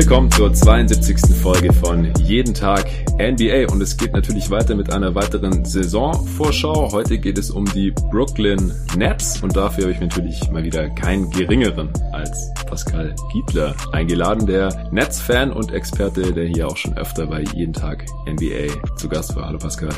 Willkommen zur 72. Folge von Jeden Tag NBA und es geht natürlich weiter mit einer weiteren Saisonvorschau. Heute geht es um die Brooklyn Nets und dafür habe ich natürlich mal wieder keinen geringeren als Pascal Giedler eingeladen, der Nets-Fan und Experte, der hier auch schon öfter bei Jeden Tag NBA zu Gast war. Hallo Pascal.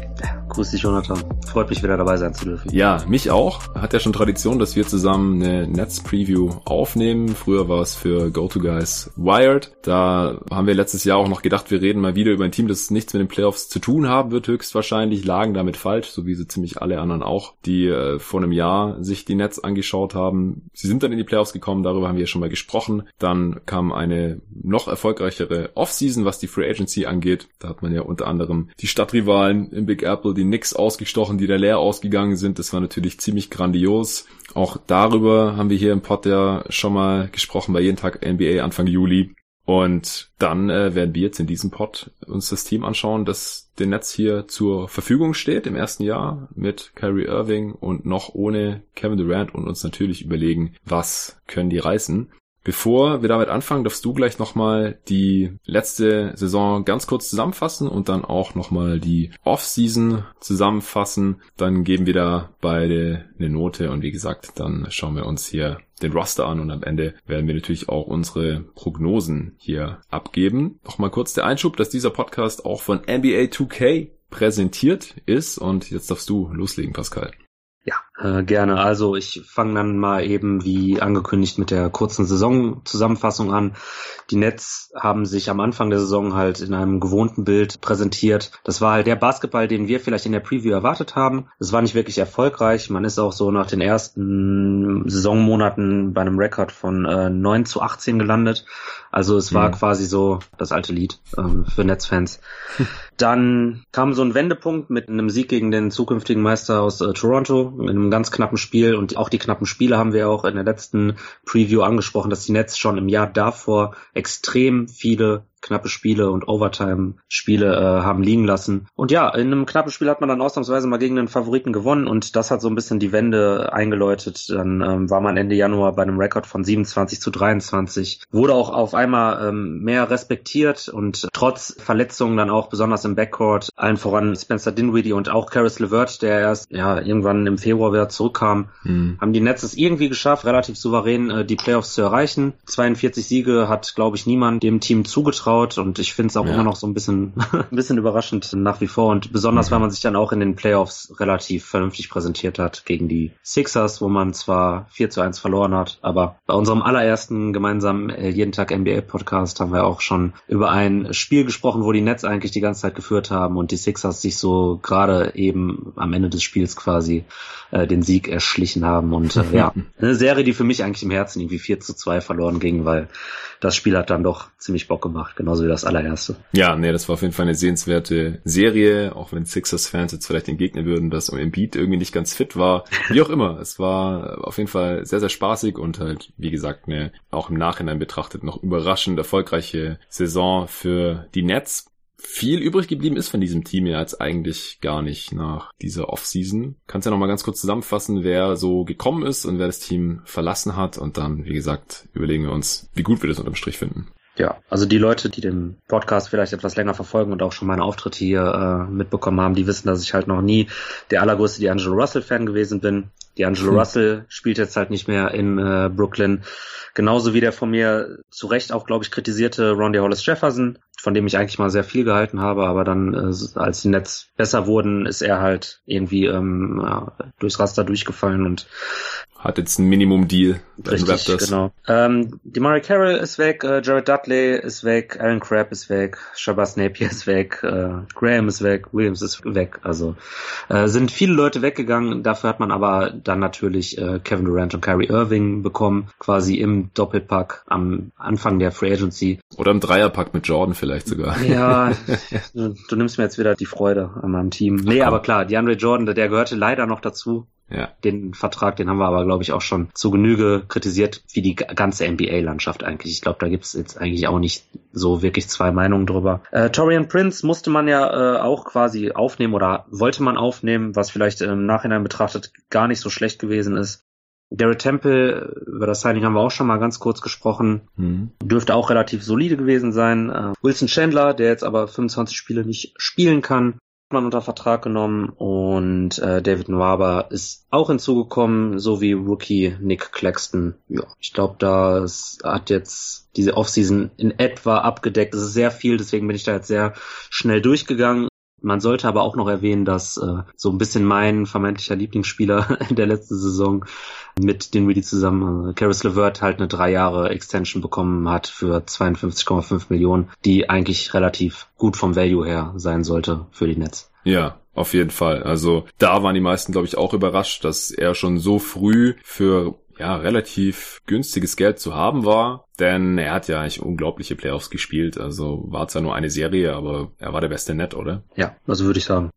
Grüß dich, Jonathan. Freut mich wieder dabei sein zu dürfen. Ja, mich auch. Hat ja schon Tradition, dass wir zusammen eine Nets-Preview aufnehmen. Früher war es für GoToGuys Wired. Da haben wir letztes Jahr auch noch gedacht, wir reden mal wieder über ein Team, das nichts mit den Playoffs zu tun haben wird, höchstwahrscheinlich. Lagen damit falsch, so wie sie ziemlich alle anderen auch, die äh, vor einem Jahr sich die Nets angeschaut haben. Sie sind dann in die Playoffs gekommen, darüber haben wir ja schon mal gesprochen. Dann kam eine noch erfolgreichere Offseason, was die Free Agency angeht. Da hat man ja unter anderem die Stadtrivalen im Big Apple, die Knicks ausgestochen, die da leer ausgegangen sind. Das war natürlich ziemlich grandios. Auch darüber haben wir hier im Pod ja schon mal gesprochen bei jeden Tag NBA Anfang Juli. Und dann äh, werden wir jetzt in diesem Pod uns das Team anschauen, das den Netz hier zur Verfügung steht im ersten Jahr mit Kyrie Irving und noch ohne Kevin Durant und uns natürlich überlegen, was können die reißen. Bevor wir damit anfangen, darfst du gleich nochmal die letzte Saison ganz kurz zusammenfassen und dann auch nochmal die Off-Season zusammenfassen. Dann geben wir da beide eine Note und wie gesagt, dann schauen wir uns hier den Roster an und am Ende werden wir natürlich auch unsere Prognosen hier abgeben. Nochmal kurz der Einschub, dass dieser Podcast auch von NBA 2K präsentiert ist und jetzt darfst du loslegen, Pascal. Ja, äh, gerne. Also ich fange dann mal eben wie angekündigt mit der kurzen Saisonzusammenfassung an. Die Nets haben sich am Anfang der Saison halt in einem gewohnten Bild präsentiert. Das war halt der Basketball, den wir vielleicht in der Preview erwartet haben. Es war nicht wirklich erfolgreich. Man ist auch so nach den ersten Saisonmonaten bei einem Rekord von äh, 9 zu 18 gelandet. Also es war mhm. quasi so das alte Lied ähm, für Netzfans. Dann kam so ein Wendepunkt mit einem Sieg gegen den zukünftigen Meister aus äh, Toronto in einem ganz knappen Spiel und auch die knappen Spiele haben wir auch in der letzten Preview angesprochen, dass die Nets schon im Jahr davor extrem viele knappe Spiele und Overtime-Spiele äh, haben liegen lassen. Und ja, in einem knappen Spiel hat man dann ausnahmsweise mal gegen den Favoriten gewonnen und das hat so ein bisschen die Wende eingeläutet. Dann ähm, war man Ende Januar bei einem Rekord von 27 zu 23. Wurde auch auf einmal ähm, mehr respektiert und trotz Verletzungen dann auch besonders im Backcourt, allen voran Spencer Dinwiddie und auch Karis LeVert, der erst ja irgendwann im Februar wieder zurückkam, mhm. haben die Nets es irgendwie geschafft, relativ souverän äh, die Playoffs zu erreichen. 42 Siege hat, glaube ich, niemand dem Team zugetraut zutraut und ich finde es auch ja. immer noch so ein bisschen, ein bisschen überraschend nach wie vor und besonders, mhm. weil man sich dann auch in den Playoffs relativ vernünftig präsentiert hat gegen die Sixers, wo man zwar 4 zu 1 verloren hat, aber bei unserem allerersten gemeinsamen äh, Jeden Tag NBA Podcast haben wir auch schon über ein Spiel gesprochen, wo die Nets eigentlich die ganze Zeit geführt haben und die Sixers sich so gerade eben am Ende des Spiels quasi äh, den Sieg erschlichen haben und äh, ja, eine Serie, die für mich eigentlich im Herzen irgendwie 4 zu 2 verloren ging, weil das Spiel hat dann doch ziemlich Bock gemacht, genauso wie das allererste. Ja, nee, das war auf jeden Fall eine sehenswerte Serie, auch wenn Sixers-Fans jetzt vielleicht entgegnen würden, dass Embiid irgendwie nicht ganz fit war. Wie auch immer, es war auf jeden Fall sehr, sehr spaßig und halt, wie gesagt, eine auch im Nachhinein betrachtet noch überraschend erfolgreiche Saison für die Nets viel übrig geblieben ist von diesem Team ja jetzt eigentlich gar nicht nach dieser Offseason. Kannst ja noch mal ganz kurz zusammenfassen, wer so gekommen ist und wer das Team verlassen hat und dann, wie gesagt, überlegen wir uns, wie gut wir das unterm Strich finden. Ja, also die Leute, die den Podcast vielleicht etwas länger verfolgen und auch schon meine Auftritte hier äh, mitbekommen haben, die wissen, dass ich halt noch nie der allergrößte D'Angelo Russell-Fan gewesen bin. D'Angelo hm. Russell spielt jetzt halt nicht mehr in äh, Brooklyn. Genauso wie der von mir zu Recht auch, glaube ich, kritisierte Rondy Hollis Jefferson, von dem ich eigentlich mal sehr viel gehalten habe, aber dann, äh, als die Nets besser wurden, ist er halt irgendwie ähm, ja, durchs Raster durchgefallen und hat jetzt ein Minimum-Deal Raptors. genau. Ähm, Demari Carroll ist weg, äh, Jared Dudley ist weg, Alan Crabb ist weg, Shabazz Napier ist weg, äh, Graham ist weg, Williams ist weg. Also äh, sind viele Leute weggegangen. Dafür hat man aber dann natürlich äh, Kevin Durant und Kyrie Irving bekommen, quasi im Doppelpack am Anfang der Free Agency. Oder im Dreierpack mit Jordan vielleicht sogar. Ja, du, du nimmst mir jetzt wieder die Freude an meinem Team. Nee, aber klar, DeAndre Jordan, der gehörte leider noch dazu. Ja. Den Vertrag, den haben wir aber, glaube ich, auch schon zu Genüge kritisiert, wie die ganze NBA-Landschaft eigentlich. Ich glaube, da gibt es jetzt eigentlich auch nicht so wirklich zwei Meinungen drüber. Äh, Torian Prince musste man ja äh, auch quasi aufnehmen oder wollte man aufnehmen, was vielleicht im Nachhinein betrachtet gar nicht so schlecht gewesen ist. Garrett Temple, über das Signing haben wir auch schon mal ganz kurz gesprochen, mhm. dürfte auch relativ solide gewesen sein. Äh, Wilson Chandler, der jetzt aber 25 Spiele nicht spielen kann, man unter Vertrag genommen und äh, David Nwaba ist auch hinzugekommen, so wie Rookie Nick Claxton. Ja, ich glaube, das hat jetzt diese Offseason in etwa abgedeckt. Es ist sehr viel, deswegen bin ich da jetzt sehr schnell durchgegangen. Man sollte aber auch noch erwähnen, dass äh, so ein bisschen mein vermeintlicher Lieblingsspieler in der letzten Saison mit den Dinwiddie zusammen, äh, Caris LeVert halt eine drei Jahre Extension bekommen hat für 52,5 Millionen, die eigentlich relativ gut vom Value her sein sollte für die Nets. Ja, auf jeden Fall. Also da waren die meisten, glaube ich, auch überrascht, dass er schon so früh für ja, relativ günstiges Geld zu haben war, denn er hat ja eigentlich unglaubliche Playoffs gespielt. Also war zwar nur eine Serie, aber er war der beste Net, oder? Ja, also würde ich sagen.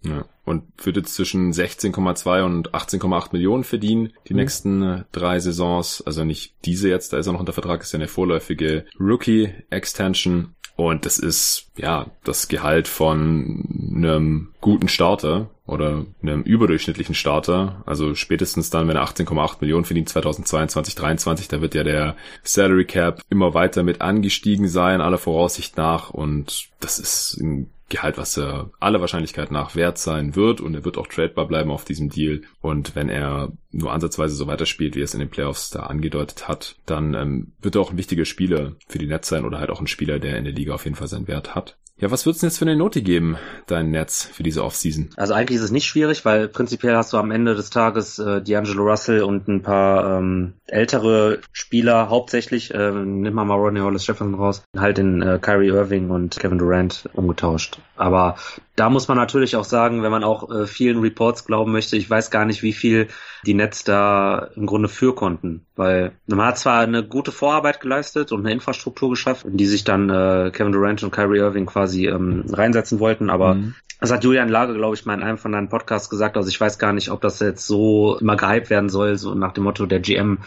Ja. Und wird jetzt zwischen 16,2 und 18,8 Millionen verdienen, die mhm. nächsten äh, drei Saisons. Also nicht diese jetzt, da ist er noch unter Vertrag, ist ja eine vorläufige Rookie-Extension. Und das ist, ja, das Gehalt von einem guten Starter oder einem überdurchschnittlichen Starter. Also spätestens dann, wenn er 18,8 Millionen verdient 2022, 2023, da wird ja der Salary Cap immer weiter mit angestiegen sein, aller Voraussicht nach. Und das ist ein Gehalt, was er aller Wahrscheinlichkeit nach wert sein wird und er wird auch tradebar bleiben auf diesem Deal. Und wenn er nur ansatzweise so weiterspielt, wie er es in den Playoffs da angedeutet hat, dann ähm, wird er auch ein wichtiger Spieler für die Netz sein oder halt auch ein Spieler, der in der Liga auf jeden Fall seinen Wert hat. Ja, was wird's denn jetzt für eine Note geben, dein Netz für diese Offseason? Also eigentlich ist es nicht schwierig, weil prinzipiell hast du am Ende des Tages äh, D'Angelo Russell und ein paar ähm, ältere Spieler, hauptsächlich, äh, nimm mal Ronnie Hollis Jefferson raus, halt in äh, Kyrie Irving und Kevin Durant umgetauscht. Aber da muss man natürlich auch sagen, wenn man auch äh, vielen Reports glauben möchte, ich weiß gar nicht, wie viel die Nets da im Grunde für konnten. Weil man hat zwar eine gute Vorarbeit geleistet und eine Infrastruktur geschaffen, die sich dann äh, Kevin Durant und Kyrie Irving quasi ähm, reinsetzen wollten, aber mhm. Das hat Julian Lage, glaube ich, mal in einem von deinen Podcasts gesagt. Also ich weiß gar nicht, ob das jetzt so immer gehypt werden soll, so nach dem Motto, der GM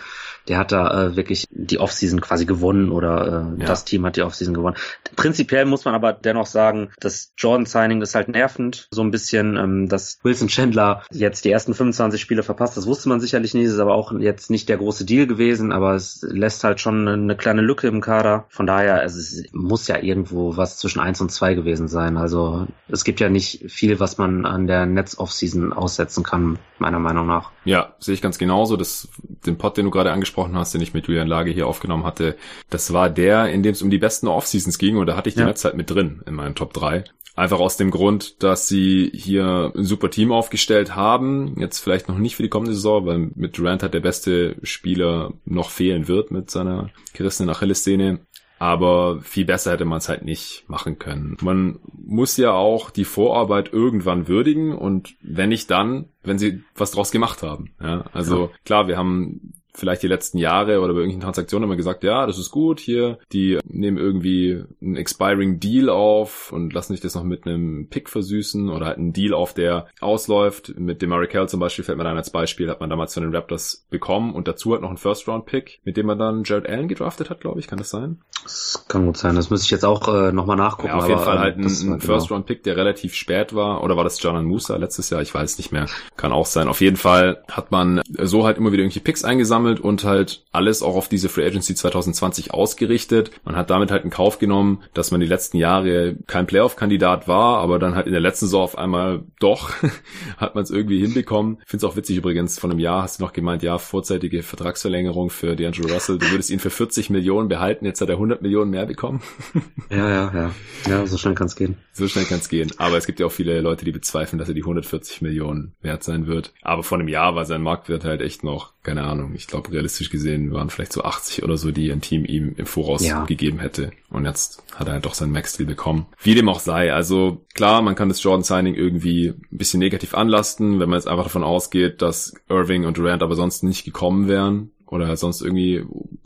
der hat da äh, wirklich die Offseason quasi gewonnen oder äh, ja. das Team hat die Offseason gewonnen. Prinzipiell muss man aber dennoch sagen, das Jordan-Signing ist halt nervend, so ein bisschen, ähm, dass Wilson Chandler jetzt die ersten 25 Spiele verpasst, das wusste man sicherlich nicht, ist aber auch jetzt nicht der große Deal gewesen, aber es lässt halt schon eine kleine Lücke im Kader. Von daher, es muss ja irgendwo was zwischen eins und zwei gewesen sein. Also es gibt ja nicht viel, was man an der Netz-Offseason aussetzen kann, meiner Meinung nach. Ja, sehe ich ganz genauso. Das, den Pod, den du gerade angesprochen angesprochen hast, den ich mit Julian Lage hier aufgenommen hatte, das war der, in dem es um die besten Off-Seasons ging und da hatte ich die ja. Netzzeit mit drin in meinen Top 3. Einfach aus dem Grund, dass sie hier ein super Team aufgestellt haben. Jetzt vielleicht noch nicht für die kommende Saison, weil mit Durant hat der beste Spieler noch fehlen wird mit seiner gerissenen Achillessehne. Aber viel besser hätte man es halt nicht machen können. Man muss ja auch die Vorarbeit irgendwann würdigen und wenn nicht dann, wenn sie was draus gemacht haben. Ja, also ja. klar, wir haben vielleicht die letzten Jahre oder bei irgendwelchen Transaktionen immer gesagt, ja, das ist gut hier, die nehmen irgendwie einen expiring Deal auf und lassen sich das noch mit einem Pick versüßen oder halt einen Deal auf, der ausläuft. Mit dem Maricel zum Beispiel fällt mir dann als Beispiel, hat man damals von den Raptors bekommen und dazu halt noch einen First-Round-Pick, mit dem man dann Jared Allen gedraftet hat, glaube ich, kann das sein? Das kann gut sein, das müsste ich jetzt auch äh, nochmal nachgucken. Ja, auf jeden Fall halt ein, ein genau. First-Round-Pick, der relativ spät war, oder war das Janan Musa letztes Jahr? Ich weiß nicht mehr, kann auch sein. Auf jeden Fall hat man so halt immer wieder irgendwie Picks eingesammelt gesammelt und halt alles auch auf diese Free Agency 2020 ausgerichtet. Man hat damit halt in Kauf genommen, dass man die letzten Jahre kein Playoff-Kandidat war, aber dann halt in der letzten Saison auf einmal doch hat man es irgendwie hinbekommen. Ich finde es auch witzig übrigens, von einem Jahr hast du noch gemeint, ja, vorzeitige Vertragsverlängerung für D'Angelo Russell. Du würdest ihn für 40 Millionen behalten, jetzt hat er 100 Millionen mehr bekommen. ja, ja, ja. Ja, so schnell kann es gehen. So schnell kann es gehen. Aber es gibt ja auch viele Leute, die bezweifeln, dass er die 140 Millionen wert sein wird. Aber vor einem Jahr war sein Marktwert halt echt noch, keine Ahnung, ich glaube realistisch gesehen waren vielleicht so 80 oder so, die ein Team ihm im Voraus ja. gegeben hätte. Und jetzt hat er halt doch seinen Max-Deal bekommen. Wie dem auch sei. Also klar, man kann das Jordan-Signing irgendwie ein bisschen negativ anlasten, wenn man jetzt einfach davon ausgeht, dass Irving und Durant aber sonst nicht gekommen wären oder sonst irgendwie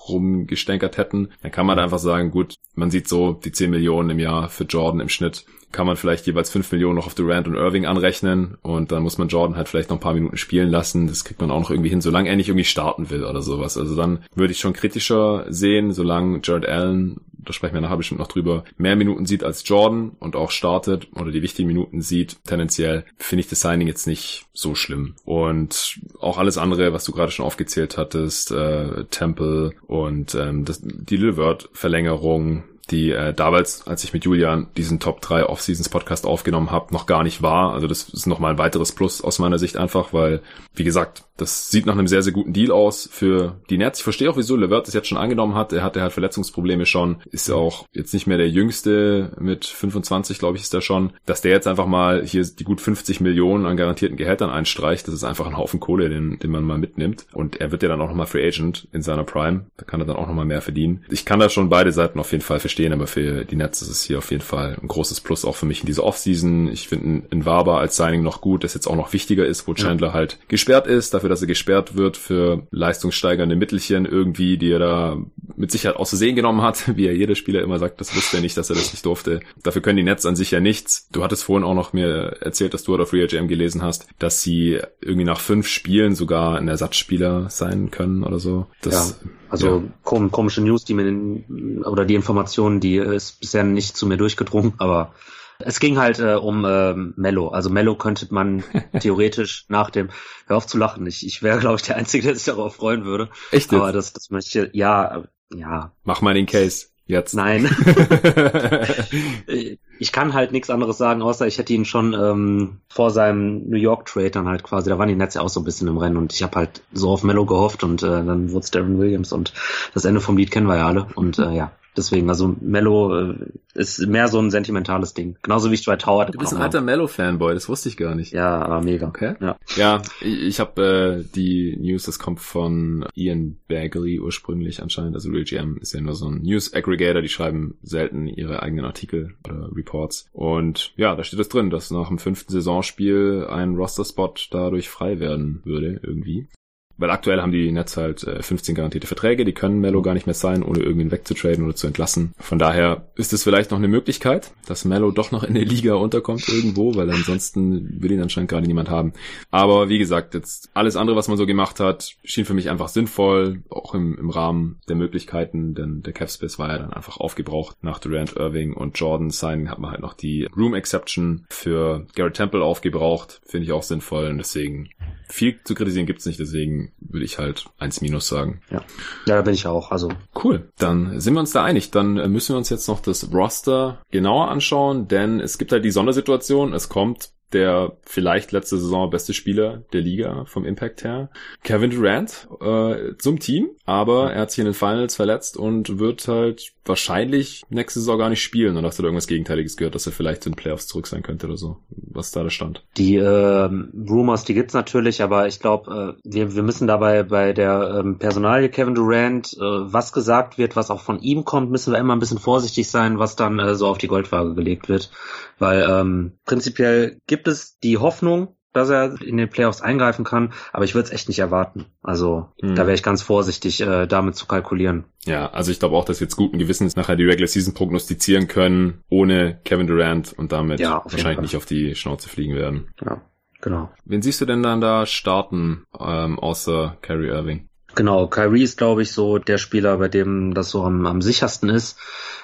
rumgestänkert hätten, dann kann man da einfach sagen, gut, man sieht so die 10 Millionen im Jahr für Jordan im Schnitt, kann man vielleicht jeweils 5 Millionen noch auf Durant und Irving anrechnen und dann muss man Jordan halt vielleicht noch ein paar Minuten spielen lassen, das kriegt man auch noch irgendwie hin, solange er nicht irgendwie starten will oder sowas. Also dann würde ich schon kritischer sehen, solange Jared Allen da sprechen wir nachher bestimmt noch drüber, mehr Minuten sieht als Jordan und auch startet oder die wichtigen Minuten sieht, tendenziell finde ich das Signing jetzt nicht so schlimm. Und auch alles andere, was du gerade schon aufgezählt hattest, äh, Temple und ähm, das, die Lillard-Verlängerung, die äh, damals, als ich mit Julian diesen Top 3 Off-Seasons Podcast aufgenommen habe, noch gar nicht war. Also das ist nochmal ein weiteres Plus aus meiner Sicht einfach, weil, wie gesagt, das sieht nach einem sehr, sehr guten Deal aus für die Nets. Ich verstehe auch, wieso Levert das jetzt schon angenommen hat. Er hatte halt Verletzungsprobleme schon. Ist ja auch jetzt nicht mehr der Jüngste mit 25, glaube ich, ist er schon. Dass der jetzt einfach mal hier die gut 50 Millionen an garantierten Gehältern einstreicht, das ist einfach ein Haufen Kohle, den, den man mal mitnimmt. Und er wird ja dann auch nochmal Free Agent in seiner Prime. Da kann er dann auch nochmal mehr verdienen. Ich kann da schon beide Seiten auf jeden Fall verstehen, aber für die Nets ist es hier auf jeden Fall ein großes Plus auch für mich in dieser Offseason. Ich finde ein Waber als Signing noch gut, das jetzt auch noch wichtiger ist, wo Chandler ja. halt gesperrt ist, dafür, dass er gesperrt wird für leistungssteigernde Mittelchen irgendwie, die er da mit Sicherheit aus Versehen genommen hat, wie ja jeder Spieler immer sagt, das wusste er nicht, dass er das nicht durfte. Dafür können die Nets an sich ja nichts. Du hattest vorhin auch noch mir erzählt, dass du auf Free Agent gelesen hast, dass sie irgendwie nach fünf Spielen sogar ein Ersatzspieler sein können oder so. Das, ja. Also ja. komische News, die mir den, oder die Informationen, die ist bisher nicht zu mir durchgedrungen, aber es ging halt äh, um äh, Mello. Also Mello könnte man theoretisch nach dem, hör auf zu lachen, ich, ich wäre, glaube ich, der Einzige, der sich darauf freuen würde. Echt? Aber das, das möchte, ja, ja. Mach mal den Case. Jetzt. Nein. ich kann halt nichts anderes sagen, außer ich hätte ihn schon ähm, vor seinem New York Trade dann halt quasi, da waren die Nets ja auch so ein bisschen im Rennen und ich habe halt so auf Mello gehofft und äh, dann wurde es Darren Williams und das Ende vom Lied kennen wir ja alle und äh, ja, Deswegen, also Mello äh, ist mehr so ein sentimentales Ding. Genauso wie ich Dwight Howard. Du bist ein alter Mello-Fanboy, das wusste ich gar nicht. Ja, aber mega. Okay. Ja, ja ich, ich habe äh, die News, das kommt von Ian Bagley ursprünglich anscheinend. Also Real GM ist ja nur so ein News-Aggregator, die schreiben selten ihre eigenen Artikel oder Reports. Und ja, da steht es drin, dass nach dem fünften Saisonspiel ein Roster-Spot dadurch frei werden würde, irgendwie. Weil aktuell haben die Nets halt äh, 15 garantierte Verträge, die können Mello gar nicht mehr sein, ohne irgendwen wegzutraden oder zu entlassen. Von daher ist es vielleicht noch eine Möglichkeit, dass Mello doch noch in der Liga unterkommt irgendwo, weil ansonsten will ihn anscheinend gerade niemand haben. Aber wie gesagt, jetzt alles andere, was man so gemacht hat, schien für mich einfach sinnvoll, auch im, im Rahmen der Möglichkeiten, denn der Capspace war ja dann einfach aufgebraucht. Nach Durant, Irving und Jordan Signing hat man halt noch die Room Exception für Garrett Temple aufgebraucht, finde ich auch sinnvoll und deswegen viel zu kritisieren gibt's nicht, deswegen würde ich halt eins minus sagen. Ja. ja, da bin ich auch. Also cool. Dann sind wir uns da einig. Dann äh, müssen wir uns jetzt noch das Roster genauer anschauen, denn es gibt halt die Sondersituation. Es kommt der vielleicht letzte Saison beste Spieler der Liga vom Impact her. Kevin Durant äh, zum Team, aber er hat sich in den Finals verletzt und wird halt wahrscheinlich nächste Saison gar nicht spielen. Und hast du da irgendwas Gegenteiliges gehört, dass er vielleicht in den Playoffs zurück sein könnte oder so? Was ist da der Stand? Die äh, Rumors, die gibt's natürlich, aber ich glaube, äh, wir, wir müssen dabei bei der ähm, Personalie Kevin Durant, äh, was gesagt wird, was auch von ihm kommt, müssen wir immer ein bisschen vorsichtig sein, was dann äh, so auf die Goldwaage gelegt wird. Weil ähm, prinzipiell gibt es die Hoffnung, dass er in den Playoffs eingreifen kann, aber ich würde es echt nicht erwarten. Also hm. da wäre ich ganz vorsichtig, äh, damit zu kalkulieren. Ja, also ich glaube auch, dass wir jetzt guten Gewissens nachher die Regular Season prognostizieren können, ohne Kevin Durant und damit ja, wahrscheinlich nicht auf die Schnauze fliegen werden. Ja, genau. Wen siehst du denn dann da starten, ähm, außer Kyrie Irving? Genau, Kyrie ist, glaube ich, so der Spieler, bei dem das so am, am sichersten ist,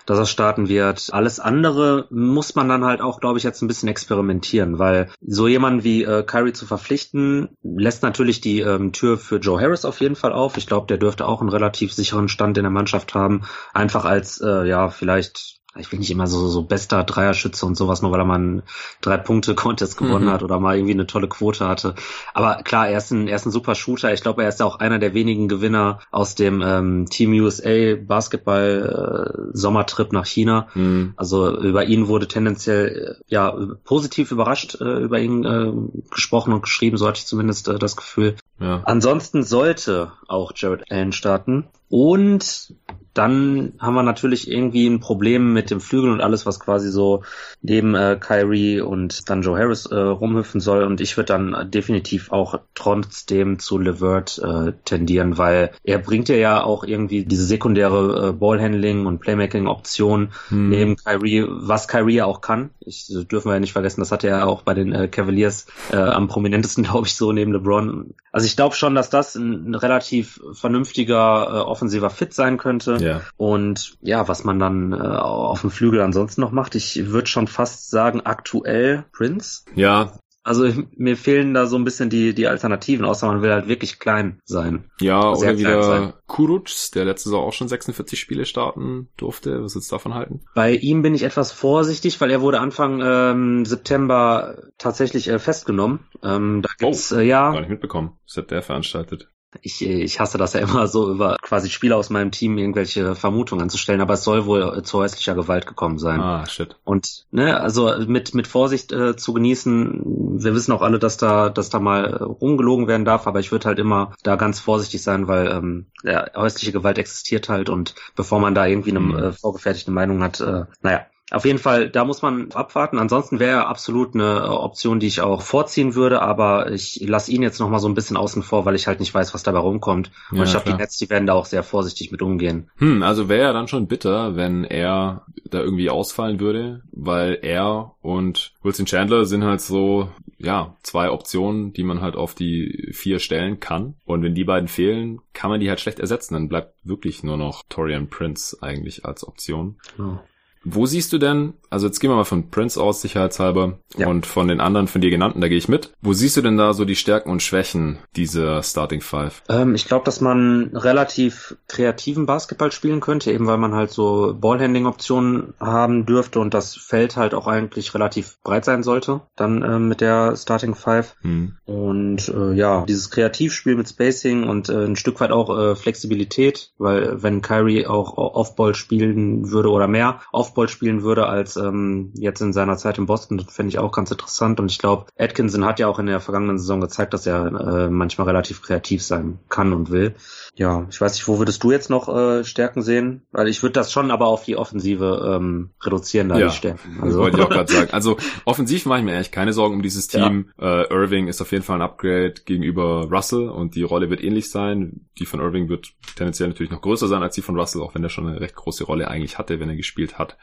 dass er starten wird. Alles andere muss man dann halt auch, glaube ich, jetzt ein bisschen experimentieren, weil so jemanden wie äh, Kyrie zu verpflichten, lässt natürlich die ähm, Tür für Joe Harris auf jeden Fall auf. Ich glaube, der dürfte auch einen relativ sicheren Stand in der Mannschaft haben. Einfach als, äh, ja, vielleicht ich will nicht immer so, so bester Dreierschütze und sowas, nur weil er mal einen Drei-Punkte-Contest gewonnen mhm. hat oder mal irgendwie eine tolle Quote hatte. Aber klar, er ist ein, er ist ein super Shooter. Ich glaube, er ist auch einer der wenigen Gewinner aus dem ähm, Team USA Basketball äh, Sommertrip nach China. Mhm. Also über ihn wurde tendenziell äh, ja positiv überrascht äh, über ihn äh, gesprochen und geschrieben, so hatte ich zumindest äh, das Gefühl. Ja. Ansonsten sollte auch Jared Allen starten. Und dann haben wir natürlich irgendwie ein Problem mit dem Flügel und alles, was quasi so neben äh, Kyrie und dann Joe Harris äh, rumhüpfen soll. Und ich würde dann definitiv auch trotzdem zu Levert äh, tendieren, weil er bringt ja auch irgendwie diese sekundäre äh, Ballhandling und Playmaking-Option hm. neben Kyrie, was Kyrie auch kann. Ich das dürfen wir ja nicht vergessen, das hatte er auch bei den äh, Cavaliers äh, am prominentesten, glaube ich, so neben LeBron. Also ich glaube schon, dass das ein, ein relativ vernünftiger äh, offensiver Fit sein könnte. Ja. Und ja, was man dann äh, auf dem Flügel ansonsten noch macht, ich würde schon fast sagen, aktuell Prince. Ja, Also mir fehlen da so ein bisschen die, die Alternativen, außer man will halt wirklich klein sein. Ja, Sehr oder wieder Kuruc, der letzte Saison auch schon 46 Spiele starten durfte. Was willst du davon halten? Bei ihm bin ich etwas vorsichtig, weil er wurde Anfang ähm, September tatsächlich äh, festgenommen. Ähm, da gibt's äh, ja, Gar nicht mitbekommen. Das hat der veranstaltet. Ich, ich hasse das ja immer so über quasi Spieler aus meinem Team irgendwelche Vermutungen anzustellen, aber es soll wohl äh, zu häuslicher Gewalt gekommen sein. Ah, shit. Und ne, also mit mit Vorsicht äh, zu genießen. Wir wissen auch alle, dass da dass da mal äh, rumgelogen werden darf, aber ich würde halt immer da ganz vorsichtig sein, weil ähm, ja, häusliche Gewalt existiert halt und bevor man da irgendwie eine Mhm. äh, vorgefertigte Meinung hat, äh, naja. Auf jeden Fall, da muss man abwarten. Ansonsten wäre er absolut eine äh, Option, die ich auch vorziehen würde, aber ich lasse ihn jetzt noch mal so ein bisschen außen vor, weil ich halt nicht weiß, was dabei rumkommt. Und Ja, ich glaube, die. Nets, die werden da auch sehr vorsichtig mit umgehen. Hm, also wäre ja dann schon bitter, wenn er da irgendwie ausfallen würde, weil er und Wilson Chandler sind halt so, ja, zwei Optionen, die man halt auf die vier stellen kann. Und wenn die beiden fehlen, kann man die halt schlecht ersetzen. Dann bleibt wirklich nur noch Torian Prince eigentlich als Option. Genau. Wo siehst du denn, also jetzt gehen wir mal von Prince aus, sicherheitshalber, Ja. und von den anderen von dir genannten, da gehe ich mit. Wo siehst du denn da so die Stärken und Schwächen dieser Starting Five? Ähm, ich glaube, dass man relativ kreativen Basketball spielen könnte, eben weil man halt so Ballhandling-Optionen haben dürfte und das Feld halt auch eigentlich relativ breit sein sollte, dann ähm, mit der Starting Five. Hm. Und äh, ja, dieses Kreativspiel mit Spacing und äh, ein Stück weit auch äh, Flexibilität, weil wenn Kyrie auch Offball spielen würde oder mehr Offball spielen würde als ähm, jetzt in seiner Zeit in Boston, das fände ich auch ganz interessant. Und ich glaube, Atkinson hat ja auch in der vergangenen Saison gezeigt, dass er äh, manchmal relativ kreativ sein kann und will. Ja, ich weiß nicht, wo würdest du jetzt noch äh, Stärken sehen? Weil ich würde das schon aber auf die Offensive ähm, reduzieren, da Ja, die Stärken. Das wollte ich auch gerade sagen. Also offensiv mache ich mir eigentlich keine Sorgen um dieses Ja. Team. Äh, Irving ist auf jeden Fall ein Upgrade gegenüber Russell und die Rolle wird ähnlich sein. Die von Irving wird tendenziell natürlich noch größer sein als die von Russell, auch wenn er schon eine recht große Rolle eigentlich hatte, wenn er gespielt hat.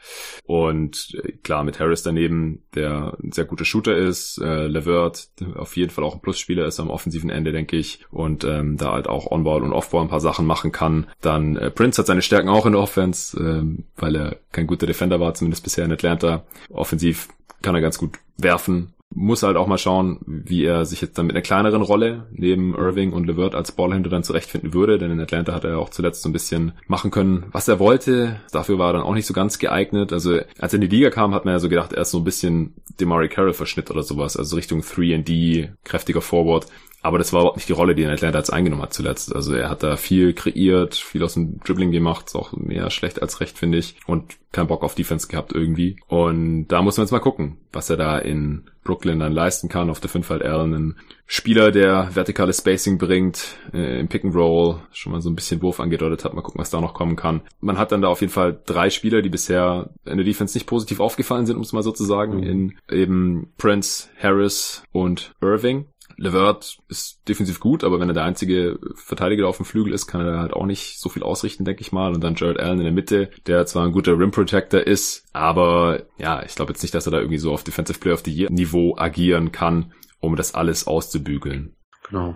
Und äh, klar, mit Harris daneben, der ein sehr guter Shooter ist, äh, Levert auf jeden Fall auch ein Plusspieler ist am offensiven Ende, denke ich, und ähm, da halt auch On-Ball und Off-Ball ein paar Sachen machen kann. Dann äh, Prince hat seine Stärken auch in der Offense, ähm, weil er kein guter Defender war, zumindest bisher in Atlanta. Offensiv kann er ganz gut werfen. Muss halt auch mal schauen, wie er sich jetzt dann mit einer kleineren Rolle neben Irving und LeVert als Ballhändler dann zurechtfinden würde, denn in Atlanta hat er auch zuletzt so ein bisschen machen können, was er wollte. Dafür war er dann auch nicht so ganz geeignet. Also als er in die Liga kam, hat man ja so gedacht, er ist so ein bisschen Demari Carroll Verschnitt oder sowas, also Richtung 3D, kräftiger Forward. Aber das war überhaupt nicht die Rolle, die er in Atlanta jetzt eingenommen hat zuletzt. Also er hat da viel kreiert, viel aus dem Dribbling gemacht, ist auch mehr schlecht als recht, finde ich. Und keinen Bock auf Defense gehabt irgendwie. Und da muss man jetzt mal gucken, was er da in Brooklyn dann leisten kann. Auf der 5 halt Allen, ein Spieler, der vertikales Spacing bringt, äh, im Pick and Roll, schon mal so ein bisschen Wurf angedeutet hat. Mal gucken, was da noch kommen kann. Man hat dann da auf jeden Fall drei Spieler, die bisher in der Defense nicht positiv aufgefallen sind, um es mal so zu sagen, Mhm. in eben Prince, Harris und Irving. Levert ist defensiv gut, aber wenn er der einzige Verteidiger auf dem Flügel ist, kann er halt auch nicht so viel ausrichten, denke ich mal. Und dann Jared Allen in der Mitte, der zwar ein guter Rim Protector ist, aber ja, ich glaube jetzt nicht, dass er da irgendwie so auf Defensive Player of the Year Niveau agieren kann, um das alles auszubügeln. Genau.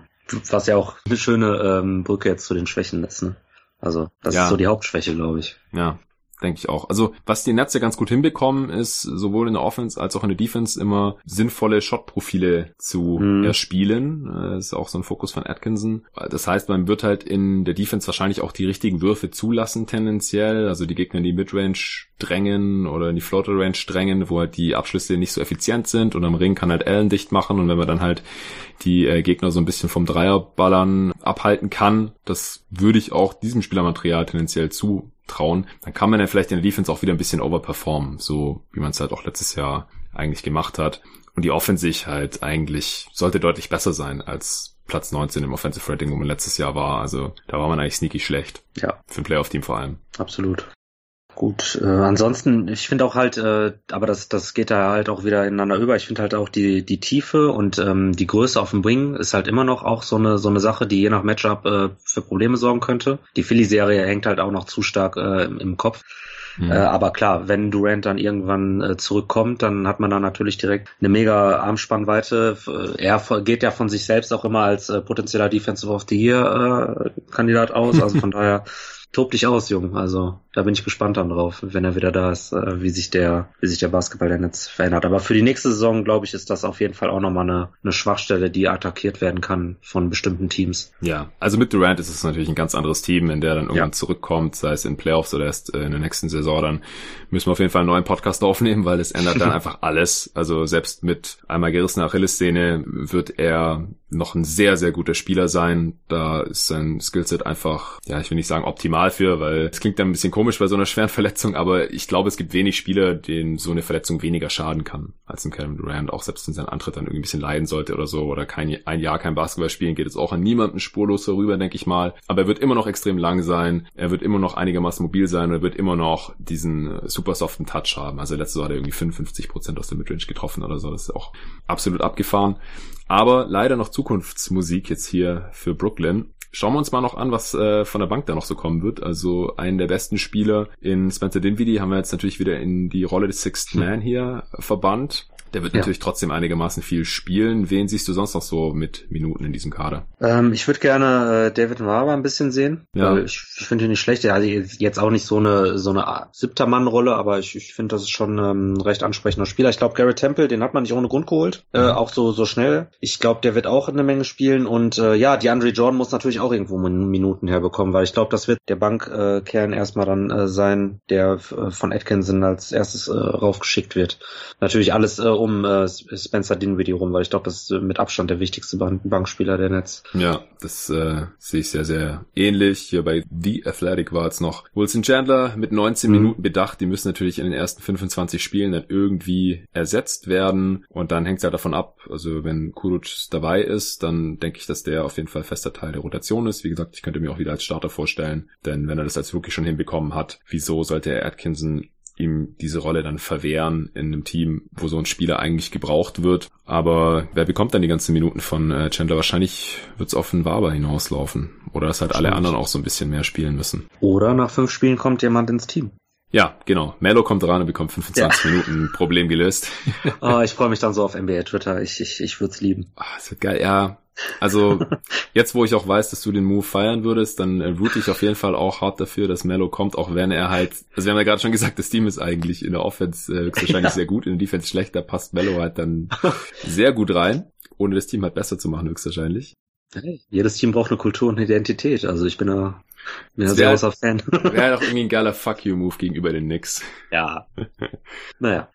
Was ja auch eine schöne ähm, Brücke jetzt zu den Schwächen ist, ne? Also, das Ja. ist so die Hauptschwäche, glaube ich. Ja, denke ich auch. Also, was die Netze ganz gut hinbekommen, ist sowohl in der Offense als auch in der Defense immer sinnvolle Shot-Profile zu Mhm. erspielen. Äh, Das ist auch so ein Fokus von Atkinson. Das heißt, man wird halt in der Defense wahrscheinlich auch die richtigen Würfe zulassen tendenziell. Also die Gegner in die Midrange drängen oder in die Floater Range drängen, wo halt die Abschlüsse nicht so effizient sind und am Ring kann halt Allen dicht machen und wenn man dann halt die äh, Gegner so ein bisschen vom Dreierballern abhalten kann, das würde ich auch diesem Spielermaterial tendenziell zutrauen, dann kann man ja vielleicht in der Defense auch wieder ein bisschen overperformen, so wie man es halt auch letztes Jahr eigentlich gemacht hat. Und die Offense sich halt eigentlich sollte deutlich besser sein als Platz 19 im Offensive Rating, wo man letztes Jahr war. Also da war man eigentlich sneaky schlecht. Ja. Für ein Playoff-Team vor allem. Absolut. Gut, äh, ansonsten, ich finde auch halt, äh, aber das, das geht da halt auch wieder ineinander über. Ich finde halt auch die, die Tiefe und ähm, die Größe auf dem Wing ist halt immer noch auch so eine, so eine Sache, die je nach Matchup äh, für Probleme sorgen könnte. Die Philly-Serie hängt halt auch noch zu stark äh, im, im Kopf. Mhm. Äh, aber klar, wenn Durant dann irgendwann äh, zurückkommt, dann hat man da natürlich direkt eine mega Armspannweite. Äh, Er geht ja von sich selbst auch immer als äh, potenzieller Defensive of the Year äh, Kandidat aus. Also von daher tob dich aus, Jung. Also da bin ich gespannt dann drauf, wenn er wieder da ist, äh, wie sich der, wie sich der Basketball der Netz verändert. Aber für die nächste Saison, glaube ich, ist das auf jeden Fall auch nochmal eine, eine Schwachstelle, die attackiert werden kann von bestimmten Teams. Ja, also mit Durant ist es natürlich ein ganz anderes Team, in der dann irgendwann ja. zurückkommt, sei es in Playoffs oder erst äh, in der nächsten Saison, dann müssen wir auf jeden Fall einen neuen Podcast aufnehmen, weil es ändert dann einfach alles. Also selbst mit einmal gerissener Achillessehne wird er noch ein sehr, sehr guter Spieler sein. Da ist sein Skillset einfach, ja, ich will nicht sagen optimal für, weil es klingt dann ein bisschen komisch bei so einer schweren Verletzung, aber ich glaube, es gibt wenig Spieler, denen so eine Verletzung weniger schaden kann als ein Kevin Durant, auch selbst wenn sein Antritt dann irgendwie ein bisschen leiden sollte oder so oder kein, ein Jahr kein Basketball spielen, geht es auch an niemanden spurlos vorüber, denke ich mal. Aber er wird immer noch extrem lang sein, er wird immer noch einigermaßen mobil sein, er wird immer noch diesen super soften Touch haben. Also letztes Jahr hat er irgendwie 55 Prozent aus der Midrange getroffen oder so, das ist auch absolut abgefahren. Aber leider noch Zukunftsmusik jetzt hier für Brooklyn. Schauen wir uns mal noch an, was äh, von der Bank da noch so kommen wird. Also einen der besten Spieler in Spencer Dinwiddie haben wir jetzt natürlich wieder in die Rolle des Sixth Man hier verbannt. Der wird ja. natürlich trotzdem einigermaßen viel spielen. Wen siehst du sonst noch so mit Minuten in diesem Kader? Ähm, ich würde gerne äh, David Marber ein bisschen sehen. Ja. ich, ich finde ihn nicht schlecht. Er hat jetzt auch nicht so eine so eine siebter Mann-Rolle, aber ich, ich finde, das ist schon ähm, ein recht ansprechender Spieler. Ich glaube, Garrett Temple, den hat man nicht ohne Grund geholt. Äh, mhm. auch so so schnell. Ich glaube, der wird auch eine Menge spielen. Und äh, ja, DeAndre Jordan muss natürlich auch irgendwo Minuten herbekommen, weil ich glaube, das wird der Bankkern äh, erstmal dann äh, sein, der äh, von Atkinson als erstes äh, raufgeschickt wird. Natürlich alles äh, um äh, Spencer Dinwiddie rum, weil ich glaube, das ist äh, mit Abstand der wichtigste Bankspieler der Netz. Ja, das äh, sehe ich sehr, sehr ähnlich. Hier bei The Athletic war es noch Wilson Chandler mit 19 mhm. Minuten bedacht. Die müssen natürlich in den ersten 25 Spielen dann irgendwie ersetzt werden und dann hängt es halt davon ab. Also wenn Kuruc dabei ist, dann denke ich, dass der auf jeden Fall fester Teil der Rotation ist. Wie gesagt, ich könnte mir auch wieder als Starter vorstellen, denn wenn er das als wirklich schon hinbekommen hat, wieso sollte er Atkinson ihm diese Rolle dann verwehren in einem Team, wo so ein Spieler eigentlich gebraucht wird. Aber wer bekommt dann die ganzen Minuten von äh, Chandler? Wahrscheinlich wird es auf den Waber hinauslaufen. Oder dass halt alle anderen auch so ein bisschen mehr spielen müssen. Oder nach fünf Spielen kommt jemand ins Team. Ja, genau. Mello kommt ran und bekommt 25 ja. Minuten Problem gelöst. oh, ich freue mich dann so auf NBA Twitter. Ich, ich, ich würde es lieben. Ah, das wird geil. Ja, also jetzt, wo ich auch weiß, dass du den Move feiern würdest, dann äh, route ich auf jeden Fall auch hart dafür, dass Mello kommt, auch wenn er halt, also wir haben ja gerade schon gesagt, das Team ist eigentlich in der Offense äh, höchstwahrscheinlich ja. sehr gut, in der Defense schlecht, da passt Mello halt dann sehr gut rein, ohne das Team halt besser zu machen höchstwahrscheinlich. Hey, jedes Team braucht eine Kultur und eine Identität, also ich bin da da sehr großer Fan. Wäre doch irgendwie ein geiler Fuck you Move gegenüber den Knicks. Ja. naja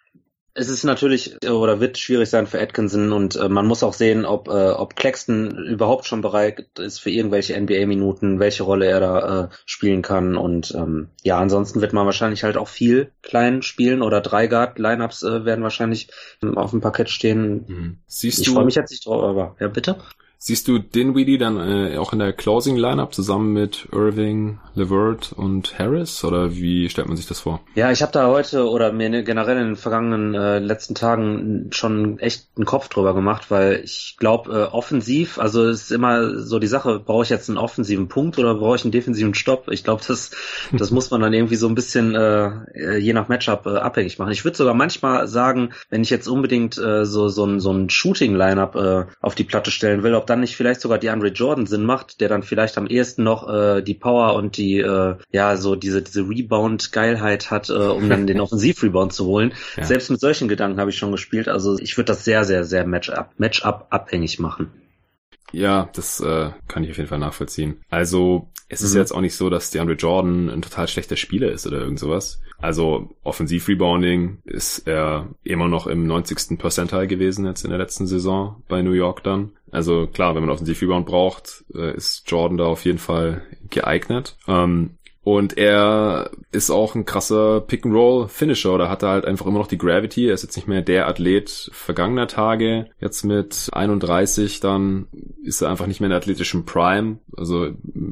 es ist natürlich oder wird schwierig sein für Atkinson und äh, man muss auch sehen, ob, äh, ob Claxton überhaupt schon bereit ist für irgendwelche NBA-Minuten, welche Rolle er da äh, spielen kann und ähm, ja, ansonsten wird man wahrscheinlich halt auch viel klein spielen oder drei Guard-Lineups äh, werden wahrscheinlich ähm, auf dem Parkett stehen. Mhm. Siehst ich freue mich jetzt nicht drauf, aber ja bitte. Siehst du Dinwiddie dann äh, auch in der Closing Lineup zusammen mit Irving, Levert und Harris oder wie stellt man sich das vor? Ja, ich habe da heute oder mir ne, generell in den vergangenen äh, letzten Tagen schon echt einen Kopf drüber gemacht, weil ich glaube äh, offensiv, also es ist immer so die Sache, brauche ich jetzt einen offensiven Punkt oder brauche ich einen defensiven Stopp? Ich glaube, das das muss man dann irgendwie so ein bisschen äh, je nach Matchup äh, abhängig machen. Ich würde sogar manchmal sagen, wenn ich jetzt unbedingt äh, so so ein so ein Shooting Lineup äh, auf die Platte stellen will, ob dann nicht vielleicht sogar die Andre Jordan Sinn macht, der dann vielleicht am ehesten noch äh, die Power und die, äh, ja, so diese, diese Rebound-Geilheit hat, äh, um dann den Offensiv-Rebound zu holen. Ja. Selbst mit solchen Gedanken habe ich schon gespielt. Also ich würde das sehr, sehr, sehr Matchup, Matchup abhängig machen. Ja, das äh, kann ich auf jeden Fall nachvollziehen. Also es ist mhm. jetzt auch nicht so, dass DeAndre Jordan ein total schlechter Spieler ist oder irgend sowas. Also Offensiv-Rebounding ist er immer noch im 90. Percentile gewesen jetzt in der letzten Saison bei New York dann. Also klar, wenn man Offensiv-Rebound braucht, äh, ist Jordan da auf jeden Fall geeignet. Ähm, und er ist auch ein krasser Pick-and-Roll-Finisher oder hat er halt einfach immer noch die Gravity. Er ist jetzt nicht mehr der Athlet vergangener Tage. Jetzt mit 31 dann ist er einfach nicht mehr in der athletischen Prime. Also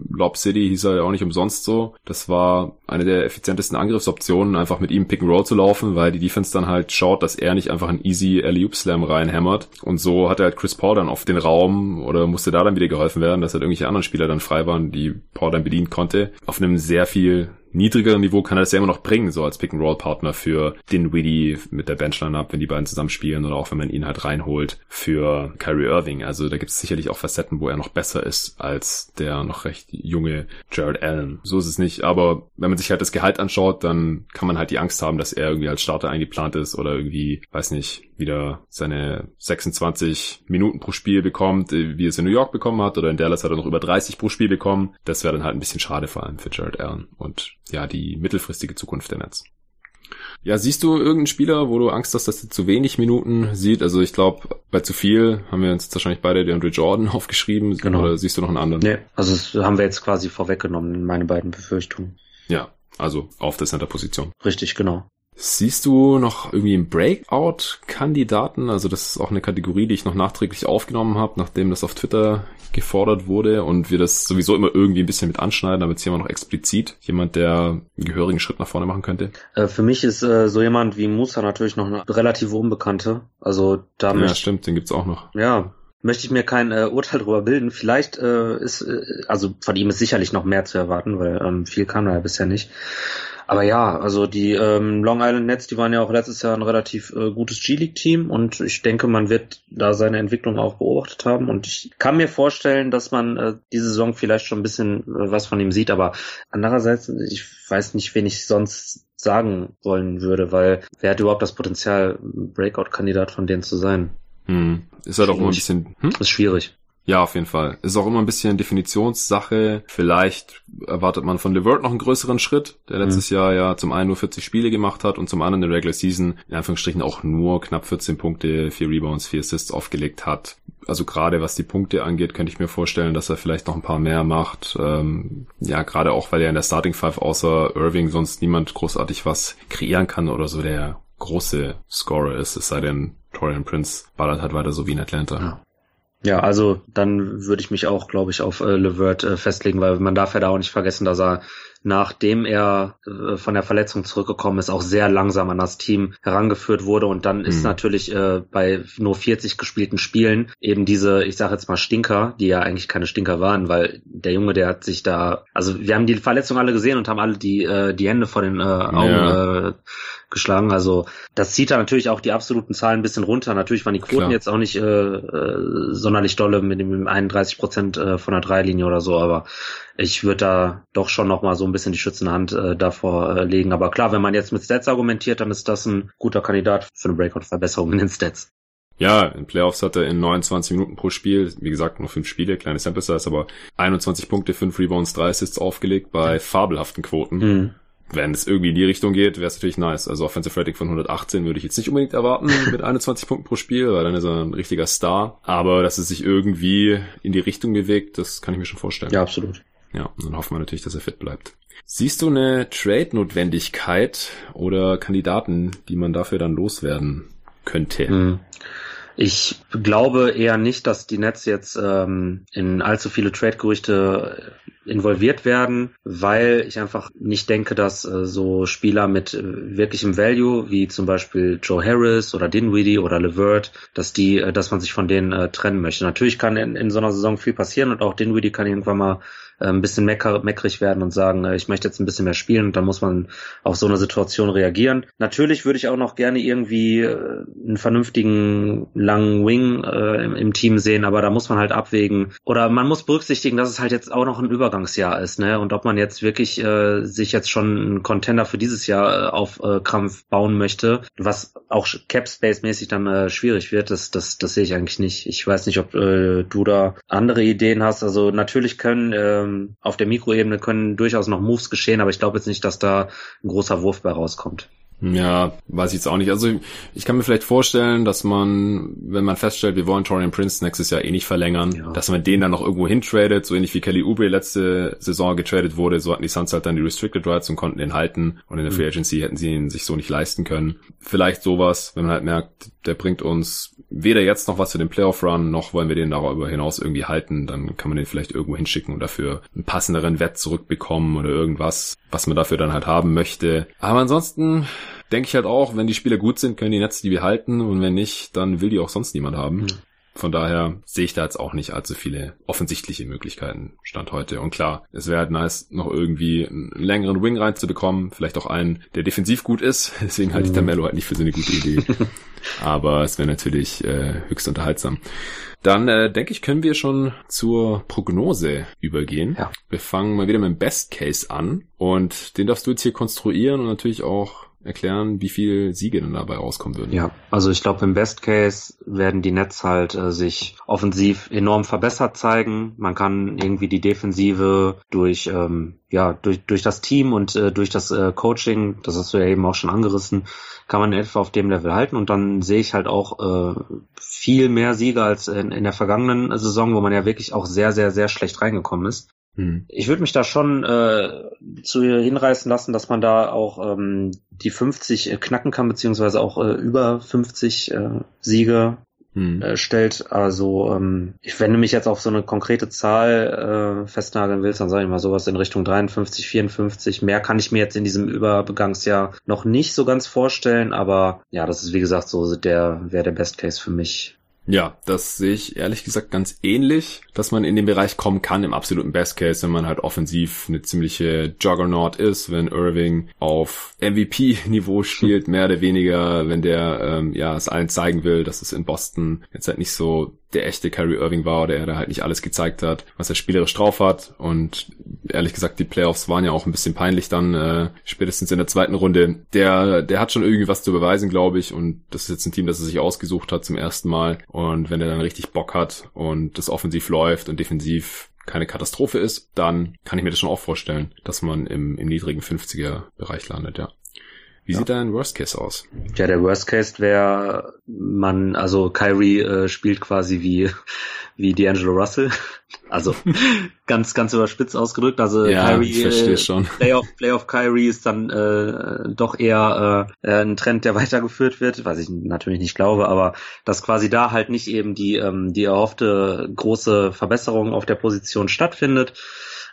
Lob City hieß er ja auch nicht umsonst so. Das war eine der effizientesten Angriffsoptionen, einfach mit ihm Pick-and-Roll zu laufen, weil die Defense dann halt schaut, dass er nicht einfach einen easy Alley-Oop-Slam reinhämmert. Und so hat er halt Chris Paul dann auf den Raum oder musste da dann wieder geholfen werden, dass halt irgendwelche anderen Spieler dann frei waren, die Paul dann bedient konnte. Auf einem sehr viel niedrigeren Niveau kann er das ja immer noch bringen, so als Pick-and-Roll-Partner für Dinwiddie mit der Benchline-Up, wenn die beiden zusammen spielen oder auch wenn man ihn halt reinholt für Kyrie Irving. Also da gibt es sicherlich auch Facetten, wo er noch besser ist als der noch recht junge Jared Allen. So ist es nicht, aber wenn man sich halt das Gehalt anschaut, dann kann man halt die Angst haben, dass er irgendwie als Starter eingeplant ist oder irgendwie, weiß nicht, wieder seine 26 Minuten pro Spiel bekommt, wie es in New York bekommen hat oder in Dallas hat er noch über 30 pro Spiel bekommen. Das wäre dann halt ein bisschen schade vor allem für Jared Allen und ja, die mittelfristige Zukunft der Nets. Ja, siehst du irgendeinen Spieler, wo du Angst hast, dass er zu wenig Minuten sieht? Also ich glaube, bei zu viel haben wir uns wahrscheinlich beide DeAndre Jordan aufgeschrieben. Genau. Oder siehst du noch einen anderen? Nee, also das haben wir jetzt quasi vorweggenommen, meine beiden Befürchtungen. Ja, also auf der Center-Position. Richtig, genau. Siehst du noch irgendwie einen Breakout-Kandidaten? Also das ist auch eine Kategorie, die ich noch nachträglich aufgenommen habe, nachdem das auf Twitter gefordert wurde und wir das sowieso immer irgendwie ein bisschen mit anschneiden, damit es jemand noch explizit jemand, der einen gehörigen Schritt nach vorne machen könnte. Äh, für mich ist äh, so jemand wie Musa natürlich noch eine relative Unbekannte. Also da Ja, stimmt, den gibt's auch noch. Ja, möchte ich mir kein äh, Urteil darüber bilden. Vielleicht äh, ist, äh, also von ihm ist sicherlich noch mehr zu erwarten, weil ähm, viel kam er ja bisher nicht. Aber ja, also die ähm, Long Island Nets, die waren ja auch letztes Jahr ein relativ äh, gutes G-League-Team und ich denke, man wird da seine Entwicklung auch beobachtet haben und ich kann mir vorstellen, dass man äh, diese Saison vielleicht schon ein bisschen äh, was von ihm sieht, aber andererseits, ich weiß nicht, wen ich sonst sagen wollen würde, weil wer hat überhaupt das Potenzial, Breakout-Kandidat von denen zu sein? Hm. Ist halt auch immer ein bisschen. Hm? Ist schwierig. Ja, auf jeden Fall. Ist auch immer ein bisschen Definitionssache. Vielleicht erwartet man von LeVert noch einen größeren Schritt, der letztes mhm. Jahr ja zum einen nur 40 Spiele gemacht hat und zum anderen in der Regular Season in Anführungsstrichen auch nur knapp 14 Punkte, 4 Rebounds, 4 Assists aufgelegt hat. Also gerade was die Punkte angeht, könnte ich mir vorstellen, dass er vielleicht noch ein paar mehr macht. Ähm, ja, gerade auch, weil er in der Starting Five außer Irving sonst niemand großartig was kreieren kann oder so der große Scorer ist, es sei denn, Torian Prince ballert halt weiter so wie in Atlanta. Ja. Ja, also dann würde ich mich auch, glaube ich, auf äh, Levert äh, festlegen, weil man darf ja da auch nicht vergessen, dass er nachdem er äh, von der Verletzung zurückgekommen ist, auch sehr langsam an das Team herangeführt wurde und dann mhm. ist natürlich äh, bei nur 40 gespielten Spielen eben diese, ich sage jetzt mal Stinker, die ja eigentlich keine Stinker waren, weil der Junge, der hat sich da, also wir haben die Verletzung alle gesehen und haben alle die äh, die Hände vor den äh, Augen ja. äh, geschlagen. Also das zieht da natürlich auch die absoluten Zahlen ein bisschen runter. Natürlich waren die Quoten Klar. jetzt auch nicht äh, äh, sonderlich dolle mit dem 31 Prozent äh, von der Dreilinie oder so, aber ich würde da doch schon noch mal so ein bisschen die schützende Hand äh, davor äh, legen. Aber klar, wenn man jetzt mit Stats argumentiert, dann ist das ein guter Kandidat für eine Breakout-Verbesserung in den Stats. Ja, in Playoffs hat er in 29 Minuten pro Spiel, wie gesagt, nur fünf Spiele, kleine Sample Size, aber 21 Punkte, 5 Rebounds, 3 Assists aufgelegt bei fabelhaften Quoten. Mhm wenn es irgendwie in die Richtung geht, wäre es natürlich nice. Also Offensive Rating von 118 würde ich jetzt nicht unbedingt erwarten mit 21 Punkten pro Spiel, weil dann ist er ein richtiger Star. Aber dass es sich irgendwie in die Richtung bewegt, das kann ich mir schon vorstellen. Ja, absolut. Ja, und dann hoffen wir natürlich, dass er fit bleibt. Siehst du eine Trade-Notwendigkeit oder Kandidaten, die man dafür dann loswerden könnte? Hm. Ich glaube eher nicht, dass die Nets jetzt ähm, in allzu viele Trade-Gerüchte involviert werden, weil ich einfach nicht denke, dass äh, so Spieler mit äh, wirklichem Value, wie zum Beispiel Joe Harris oder Dinwiddie oder LeVert, dass die, äh, dass man sich von denen äh, trennen möchte. Natürlich kann in, in so einer Saison viel passieren und auch Dinwiddie kann irgendwann mal ein bisschen mecker, meckrig werden und sagen, äh, ich möchte jetzt ein bisschen mehr spielen und dann muss man auf so eine Situation reagieren. Natürlich würde ich auch noch gerne irgendwie äh, einen vernünftigen langen Wing äh, im, im, Team sehen, aber da muss man halt abwägen oder man muss berücksichtigen, dass es halt jetzt auch noch ein Übergangsjahr ist, ne? Und ob man jetzt wirklich äh, sich jetzt schon einen Contender für dieses Jahr äh, auf äh, Krampf bauen möchte, was auch Cap Space mäßig dann äh, schwierig wird, das, das, das sehe ich eigentlich nicht. Ich weiß nicht, ob äh, du da andere Ideen hast. Also natürlich können äh, ähm, auf der Mikroebene können durchaus noch Moves geschehen, aber ich glaube jetzt nicht, dass da ein großer Wurf bei rauskommt. Ja, weiß ich jetzt auch nicht. Also ich kann mir vielleicht vorstellen, dass man, wenn man feststellt, wir wollen Torian Prince nächstes Jahr eh nicht verlängern, ja. dass man den dann noch irgendwo hintradet, so ähnlich wie Kelly Oubre letzte Saison getradet wurde, so hatten die Suns halt dann die Restricted Rights und konnten den halten und in der mhm. Free Agency hätten sie ihn sich so nicht leisten können. Vielleicht sowas, wenn man halt merkt, der bringt uns weder jetzt noch was für den Playoff-Run, noch wollen wir den darüber hinaus irgendwie halten, dann kann man den vielleicht irgendwo hinschicken und dafür einen passenderen Wett zurückbekommen oder irgendwas, was man dafür dann halt haben möchte. Aber ansonsten denke ich halt auch, wenn die Spieler gut sind, können die Netze die behalten und wenn nicht, dann will die auch sonst niemand haben. Mhm. Von daher sehe ich da jetzt auch nicht allzu viele offensichtliche Möglichkeiten Stand heute. Und klar, es wäre halt nice, noch irgendwie einen längeren Wing reinzubekommen. Vielleicht auch einen, der defensiv gut ist. Deswegen halte ich da mhm. Mello halt nicht für so eine gute Idee. Aber es wäre natürlich äh, höchst unterhaltsam. Dann äh, denke ich, können wir schon zur Prognose übergehen. Ja. Wir fangen mal wieder mit dem Best Case an und den darfst du jetzt hier konstruieren und natürlich auch erklären, wie viel Siege dann dabei rauskommen würden. Ja, also ich glaube, im Best Case werden die Nets halt äh, sich offensiv enorm verbessert zeigen. Man kann irgendwie die Defensive durch ähm, ja durch durch das Team und äh, durch das äh, Coaching, das hast du ja eben auch schon angerissen, kann man etwa auf dem Level halten und dann sehe ich halt auch äh, viel mehr Siege als in, in der vergangenen Saison, wo man ja wirklich auch sehr sehr sehr schlecht reingekommen ist. Hm. Ich würde mich da schon äh, zu hinreißen lassen, dass man da auch ähm, die 50 äh, knacken kann, beziehungsweise auch äh, über 50 äh, Siege hm. äh, stellt. Also ähm, ich, wenn du mich jetzt auf so eine konkrete Zahl äh, festnageln willst, dann sage ich mal sowas in Richtung 53, 54. Mehr kann ich mir jetzt in diesem Übergangsjahr noch nicht so ganz vorstellen, aber ja, das ist wie gesagt so der wäre der Best Case für mich. Ja, das sehe ich ehrlich gesagt ganz ähnlich, dass man in den Bereich kommen kann im absoluten Best Case, wenn man halt offensiv eine ziemliche Juggernaut ist, wenn Irving auf MVP-Niveau spielt, mehr oder weniger, wenn der ähm, ja es allen zeigen will, dass es in Boston jetzt halt nicht so der echte Kyrie Irving war oder er da halt nicht alles gezeigt hat, was er spielerisch drauf hat. Und ehrlich gesagt, die Playoffs waren ja auch ein bisschen peinlich dann, äh, spätestens in der zweiten Runde. Der, der hat schon irgendwie was zu beweisen, glaube ich. Und das ist jetzt ein Team, das er sich ausgesucht hat zum ersten Mal. Und wenn er dann richtig Bock hat und das offensiv läuft und defensiv keine Katastrophe ist, dann kann ich mir das schon auch vorstellen, dass man im, im niedrigen 50er Bereich landet, ja. Wie ja. sieht dein Worst Case aus? Ja, der Worst Case wäre, man, also Kyrie äh, spielt quasi wie, wie D'Angelo Russell. Also ganz, ganz überspitzt ausgedrückt. Also ja, Kyrie, ich verstehe äh, schon. Playoff, Playoff Kyrie ist dann äh, doch eher äh, ein Trend, der weitergeführt wird, was ich natürlich nicht glaube, aber dass quasi da halt nicht eben die, ähm, die erhoffte große Verbesserung auf der Position stattfindet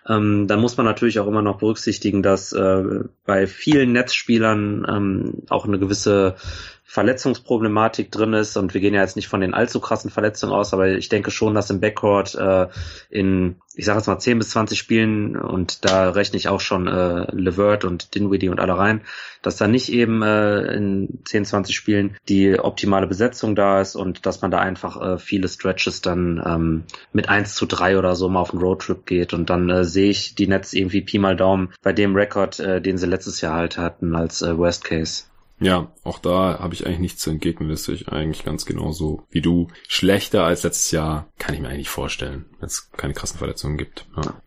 ähm, dann muss man natürlich auch immer noch berücksichtigen, dass äh, bei vielen Netzspielern ähm, auch eine gewisse Verletzungsproblematik drin ist und wir gehen ja jetzt nicht von den allzu krassen Verletzungen aus, aber ich denke schon, dass im Backcourt äh, in, ich sage jetzt mal 10 bis 20 Spielen und da rechne ich auch schon äh, Levert und Dinwiddie und alle rein, dass da nicht eben äh, in 10, 20 Spielen die optimale Besetzung da ist und dass man da einfach äh, viele Stretches dann ähm, mit 1 zu 3 oder so mal auf einen Roadtrip geht und dann äh, sehe ich die Nets irgendwie Pi mal Daumen bei dem Rekord, äh, den sie letztes Jahr halt hatten als äh, Worst Case. Ja, auch da habe ich eigentlich nichts zu entgegnen. Das sehe ich eigentlich ganz genauso wie du. Schlechter als letztes Jahr kann ich mir eigentlich vorstellen, wenn es keine krassen Verletzungen gibt. Ja.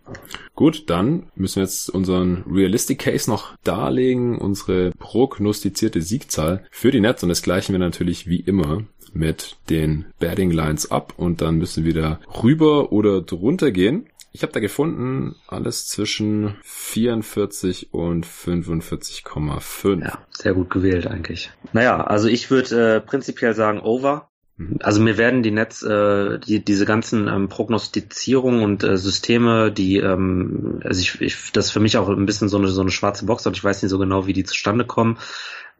Gut, dann müssen wir jetzt unseren Realistic Case noch darlegen, unsere prognostizierte Siegzahl für die Nets und das gleichen wir natürlich wie immer mit den Batting Lines ab und dann müssen wir da rüber oder drunter gehen. Ich habe da gefunden, alles zwischen 44 und 45,5. Ja, sehr gut gewählt eigentlich. Naja, also ich würde äh, prinzipiell sagen over. Mhm. Also mir werden die Netz, äh, die, diese ganzen ähm, Prognostizierungen und äh, Systeme, die, ähm, also ich, ich, das ist für mich auch ein bisschen so eine, so eine schwarze Box und ich weiß nicht so genau, wie die zustande kommen.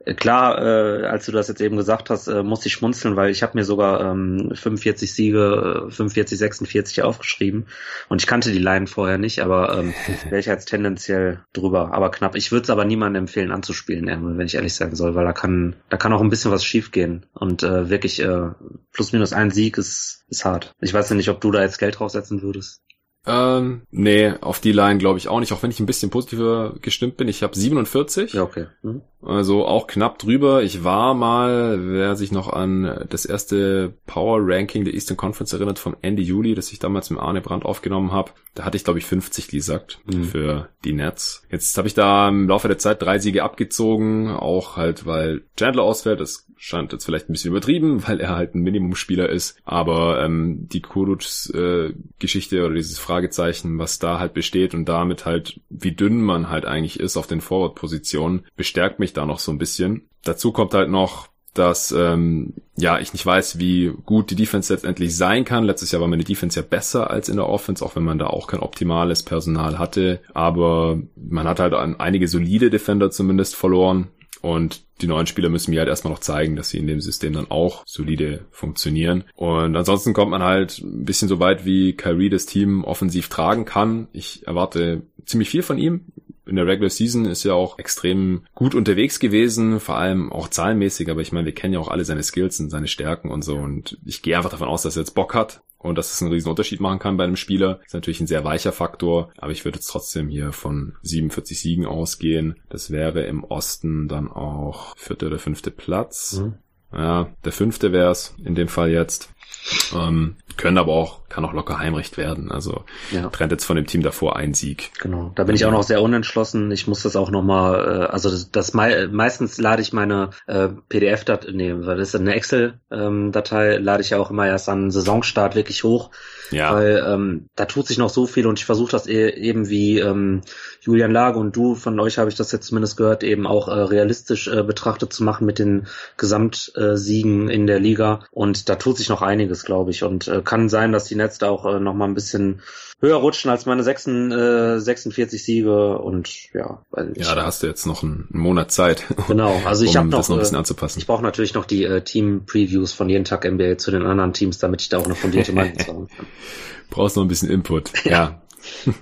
Äh, klar, äh, als du das jetzt eben gesagt hast, äh, muss ich schmunzeln, weil ich habe mir sogar ähm, 45 Siege, 45, 46 aufgeschrieben und ich kannte die Line vorher nicht, aber ähm, wäre ich jetzt tendenziell drüber, aber knapp. Ich würde es aber niemandem empfehlen anzuspielen, wenn ich ehrlich sein soll, weil da kann, da kann auch ein bisschen was schiefgehen und äh, wirklich äh, plus minus ein Sieg ist, ist hart. Ich weiß ja nicht, ob du da jetzt Geld draufsetzen würdest. Ähm, nee, auf die Line glaube ich auch nicht, auch wenn ich ein bisschen positiver gestimmt bin. Ich habe 47. Ja, okay. Mhm. Also auch knapp drüber. Ich war mal, wer sich noch an das erste Power Ranking der Eastern Conference erinnert vom Ende Juli, das ich damals mit Arne Brandt aufgenommen habe, da hatte ich glaube ich 50 gesagt mhm. für die Nets. Jetzt habe ich da im Laufe der Zeit drei Siege abgezogen, auch halt weil Chandler ausfällt. Das scheint jetzt vielleicht ein bisschen übertrieben, weil er halt ein Minimumspieler ist. Aber ähm, die Kuruc-Geschichte äh, oder dieses Fragezeichen, was da halt besteht und damit halt, wie dünn man halt eigentlich ist auf den Forward-Positionen, bestärkt mich da noch so ein bisschen. Dazu kommt halt noch, dass ähm, ja ich nicht weiß, wie gut die Defense letztendlich sein kann. Letztes Jahr war meine Defense ja besser als in der Offense, auch wenn man da auch kein optimales Personal hatte. Aber man hat halt einige solide Defender zumindest verloren. Und die neuen Spieler müssen mir halt erstmal noch zeigen, dass sie in dem System dann auch solide funktionieren. Und ansonsten kommt man halt ein bisschen so weit, wie Kyrie das Team offensiv tragen kann. Ich erwarte ziemlich viel von ihm in der Regular Season ist ja auch extrem gut unterwegs gewesen, vor allem auch zahlenmäßig, aber ich meine, wir kennen ja auch alle seine Skills und seine Stärken und so und ich gehe einfach davon aus, dass er jetzt Bock hat und dass es einen riesen Unterschied machen kann bei einem Spieler. Ist natürlich ein sehr weicher Faktor, aber ich würde jetzt trotzdem hier von 47 Siegen ausgehen. Das wäre im Osten dann auch vierte oder fünfte Platz. Mhm. Ja, der fünfte wäre es in dem Fall jetzt. Ähm, können aber auch, kann auch locker Heimrecht werden. Also ja. trennt jetzt von dem Team davor ein Sieg. Genau, da bin ich auch noch sehr unentschlossen. Ich muss das auch nochmal, äh, also das, das mei meistens lade ich meine äh, PDF-Datei, nee, weil das ist eine Excel-Datei, ähm, lade ich ja auch immer erst an Saisonstart wirklich hoch. Ja. Weil ähm, da tut sich noch so viel und ich versuche das e eben wie ähm, Julian Lage und du, von euch habe ich das jetzt zumindest gehört, eben auch äh, realistisch äh, betrachtet zu machen mit den Gesamtsiegen in der Liga. Und da tut sich noch einiges, glaube ich. Und äh, kann sein, dass die Nets da auch äh, noch mal ein bisschen höher rutschen als meine 6, äh, 46 Siege und ja. Weil ich, ja, da hast du jetzt noch einen Monat Zeit. Genau, also ich um habe noch, das noch ein bisschen äh, anzupassen. Ich brauche natürlich noch die äh, Team-Previews von jeden Tag NBA zu den anderen Teams, damit ich da auch eine fundierte Meinung haben kann. Brauchst noch ein bisschen Input. Ja. ja.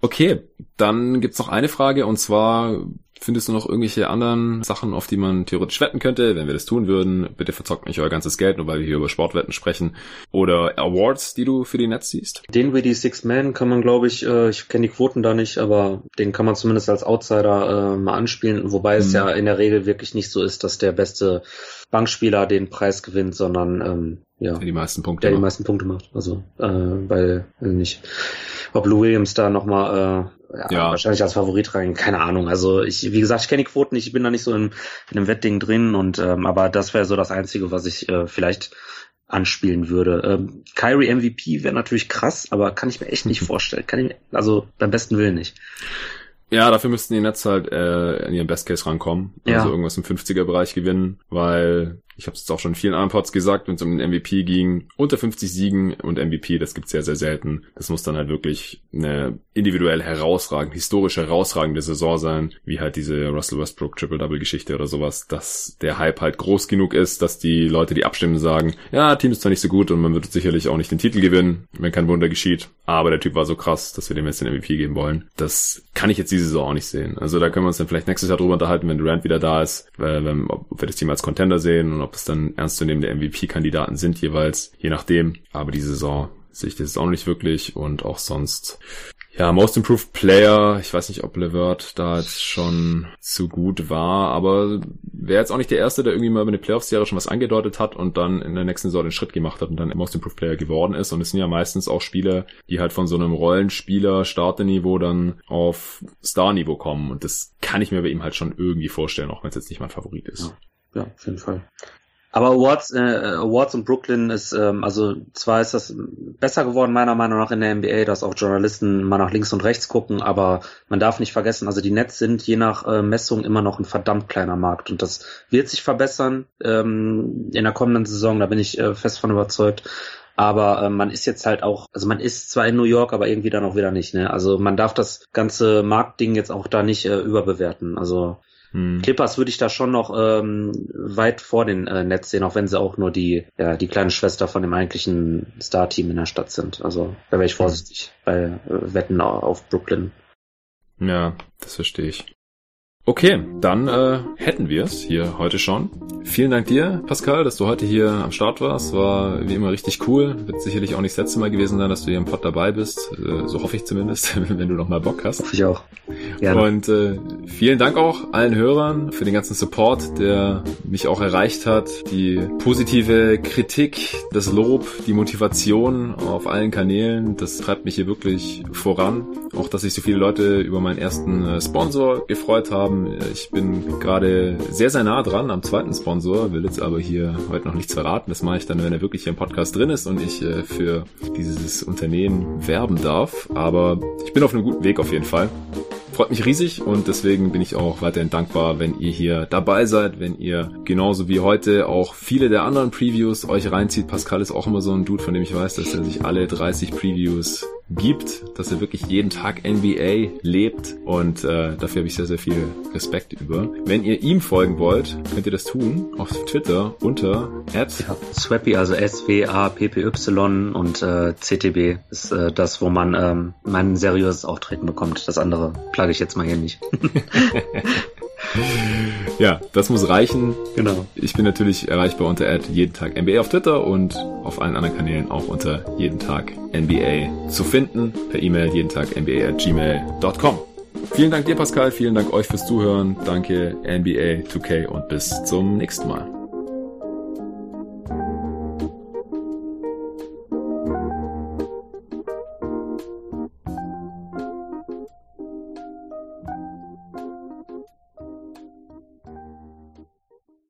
okay, dann gibt's noch eine Frage und zwar Findest du noch irgendwelche anderen Sachen, auf die man theoretisch wetten könnte? Wenn wir das tun würden, bitte verzockt nicht euer ganzes Geld, nur weil wir hier über Sportwetten sprechen. Oder Awards, die du für die Nets siehst? Den wie die Six Man kann man, glaube ich, äh, ich kenne die Quoten da nicht, aber den kann man zumindest als Outsider äh, mal anspielen, wobei mhm. es ja in der Regel wirklich nicht so ist, dass der beste Bankspieler den Preis gewinnt, sondern ähm, ja, der die meisten Punkte der macht. die meisten Punkte macht. Also äh, weil äh, nicht ob Lou Williams da nochmal äh, ja, wahrscheinlich als Favorit rein, keine Ahnung. Also ich, wie gesagt, ich kenne die Quoten, ich bin da nicht so in, in einem Wettding drin und ähm, aber das wäre so das Einzige, was ich äh, vielleicht anspielen würde. Ähm, Kyrie MVP wäre natürlich krass, aber kann ich mir echt nicht vorstellen. Kann ich mir, also beim besten Willen nicht. Ja, dafür müssten die Nets halt äh, in ihren Best Case rankommen. Also ja. irgendwas im 50er-Bereich gewinnen, weil ich habe es auch schon in vielen anderen Pods gesagt, wenn es um den MVP ging, unter 50 Siegen und MVP, das gibt's sehr, sehr selten. Das muss dann halt wirklich eine individuell herausragend, historisch herausragende Saison sein, wie halt diese Russell Westbrook Triple-Double-Geschichte oder sowas, dass der Hype halt groß genug ist, dass die Leute, die abstimmen, sagen, ja, Team ist zwar nicht so gut und man wird sicherlich auch nicht den Titel gewinnen, wenn kein Wunder geschieht, aber der Typ war so krass, dass wir dem jetzt den MVP geben wollen. Das kann ich jetzt diese Saison auch nicht sehen. Also da können wir uns dann vielleicht nächstes Jahr drüber unterhalten, wenn Durant wieder da ist, weil, wenn, ob wir das Team als Contender sehen und ob es dann ernstzunehmende MVP-Kandidaten sind jeweils, je nachdem. Aber die Saison sehe ich das jetzt auch nicht wirklich und auch sonst ja, Most Improved Player, ich weiß nicht, ob Levert da jetzt schon zu gut war, aber wäre jetzt auch nicht der Erste, der irgendwie mal über eine Playoff-Serie schon was angedeutet hat und dann in der nächsten Saison den Schritt gemacht hat und dann Most Improved Player geworden ist. Und es sind ja meistens auch Spieler, die halt von so einem Rollenspieler Starterniveau dann auf Star-Niveau kommen. Und das kann ich mir bei ihm halt schon irgendwie vorstellen, auch wenn es jetzt nicht mein Favorit ist. Ja, ja auf jeden Fall. Aber Awards, äh, Awards in Brooklyn ist, ähm, also zwar ist das besser geworden meiner Meinung nach in der NBA, dass auch Journalisten mal nach links und rechts gucken, aber man darf nicht vergessen, also die Nets sind je nach äh, Messung immer noch ein verdammt kleiner Markt und das wird sich verbessern ähm, in der kommenden Saison, da bin ich äh, fest von überzeugt. Aber äh, man ist jetzt halt auch, also man ist zwar in New York, aber irgendwie dann auch wieder nicht. Ne? Also man darf das ganze Marktding jetzt auch da nicht äh, überbewerten. Also hm. Clippers würde ich da schon noch ähm, weit vor den äh, Nets sehen, auch wenn sie auch nur die, ja, die kleine Schwester von dem eigentlichen Star-Team in der Stadt sind. Also da wäre ich hm. vorsichtig bei äh, Wetten auf Brooklyn. Ja, das verstehe ich. Okay, dann äh, hätten wir es hier heute schon. Vielen Dank dir, Pascal, dass du heute hier am Start warst. War wie immer richtig cool. Wird sicherlich auch nicht das letzte Mal gewesen sein, dass du hier im Pod dabei bist. Äh, so hoffe ich zumindest, wenn du noch mal Bock hast. Hoffe ich auch. Gerne. Und äh, vielen Dank auch allen Hörern für den ganzen Support, der mich auch erreicht hat. Die positive Kritik, das Lob, die Motivation auf allen Kanälen, das treibt mich hier wirklich voran. Auch, dass sich so viele Leute über meinen ersten äh, Sponsor gefreut haben haben. Ich bin gerade sehr, sehr nah dran am zweiten Sponsor, will jetzt aber hier heute noch nichts verraten. Das mache ich dann, wenn er wirklich hier im Podcast drin ist und ich äh, für dieses Unternehmen werben darf. Aber ich bin auf einem guten Weg auf jeden Fall. Freut mich riesig und deswegen bin ich auch weiterhin dankbar, wenn ihr hier dabei seid, wenn ihr genauso wie heute auch viele der anderen Previews euch reinzieht. Pascal ist auch immer so ein Dude, von dem ich weiß, dass er sich alle 30 Previews gibt, dass er wirklich jeden Tag NBA lebt und äh, dafür habe ich sehr, sehr viel Respekt über. Wenn ihr ihm folgen wollt, könnt ihr das tun auf Twitter unter ja, Swappy, also S-W-A-P-P-Y und äh, CTB ist äh, das, wo man ähm, mein seriöses Auftreten bekommt. Das andere plage ich jetzt mal hier nicht. ja, das muss reichen. Genau. Ich bin natürlich erreichbar unter jeden Tag NBA auf Twitter und auf allen anderen Kanälen auch unter jeden Tag NBA zu finden. Per E-Mail jeden Tag NBA at gmail.com. Vielen Dank dir, Pascal. Vielen Dank euch fürs Zuhören. Danke NBA 2K und bis zum nächsten Mal.